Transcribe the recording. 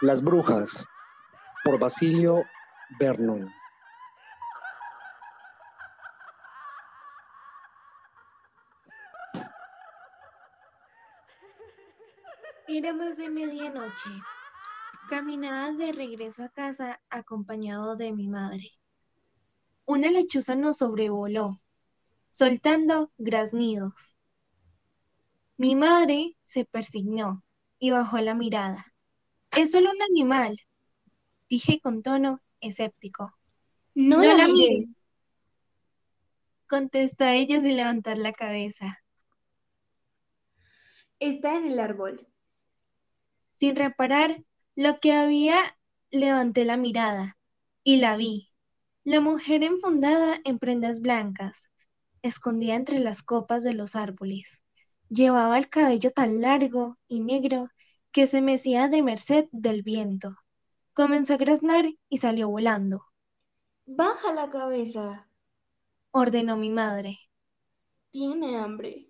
Las brujas, por Basilio Vernon. Era más de medianoche. Caminaba de regreso a casa acompañado de mi madre. Una lechuza nos sobrevoló, soltando graznidos. Mi madre se persignó y bajó la mirada. Es solo un animal, dije con tono escéptico. No, la, mires. Contestó ella sin levantar la cabeza. Está en el árbol. Sin reparar lo que había, levanté la mirada y la vi. La mujer enfundada en prendas blancas, escondida entre las copas de los árboles. Llevaba el cabello tan largo y negro que se mecía de merced del viento. Comenzó a graznar y salió volando. Baja la cabeza, ordenó mi madre. Tiene hambre.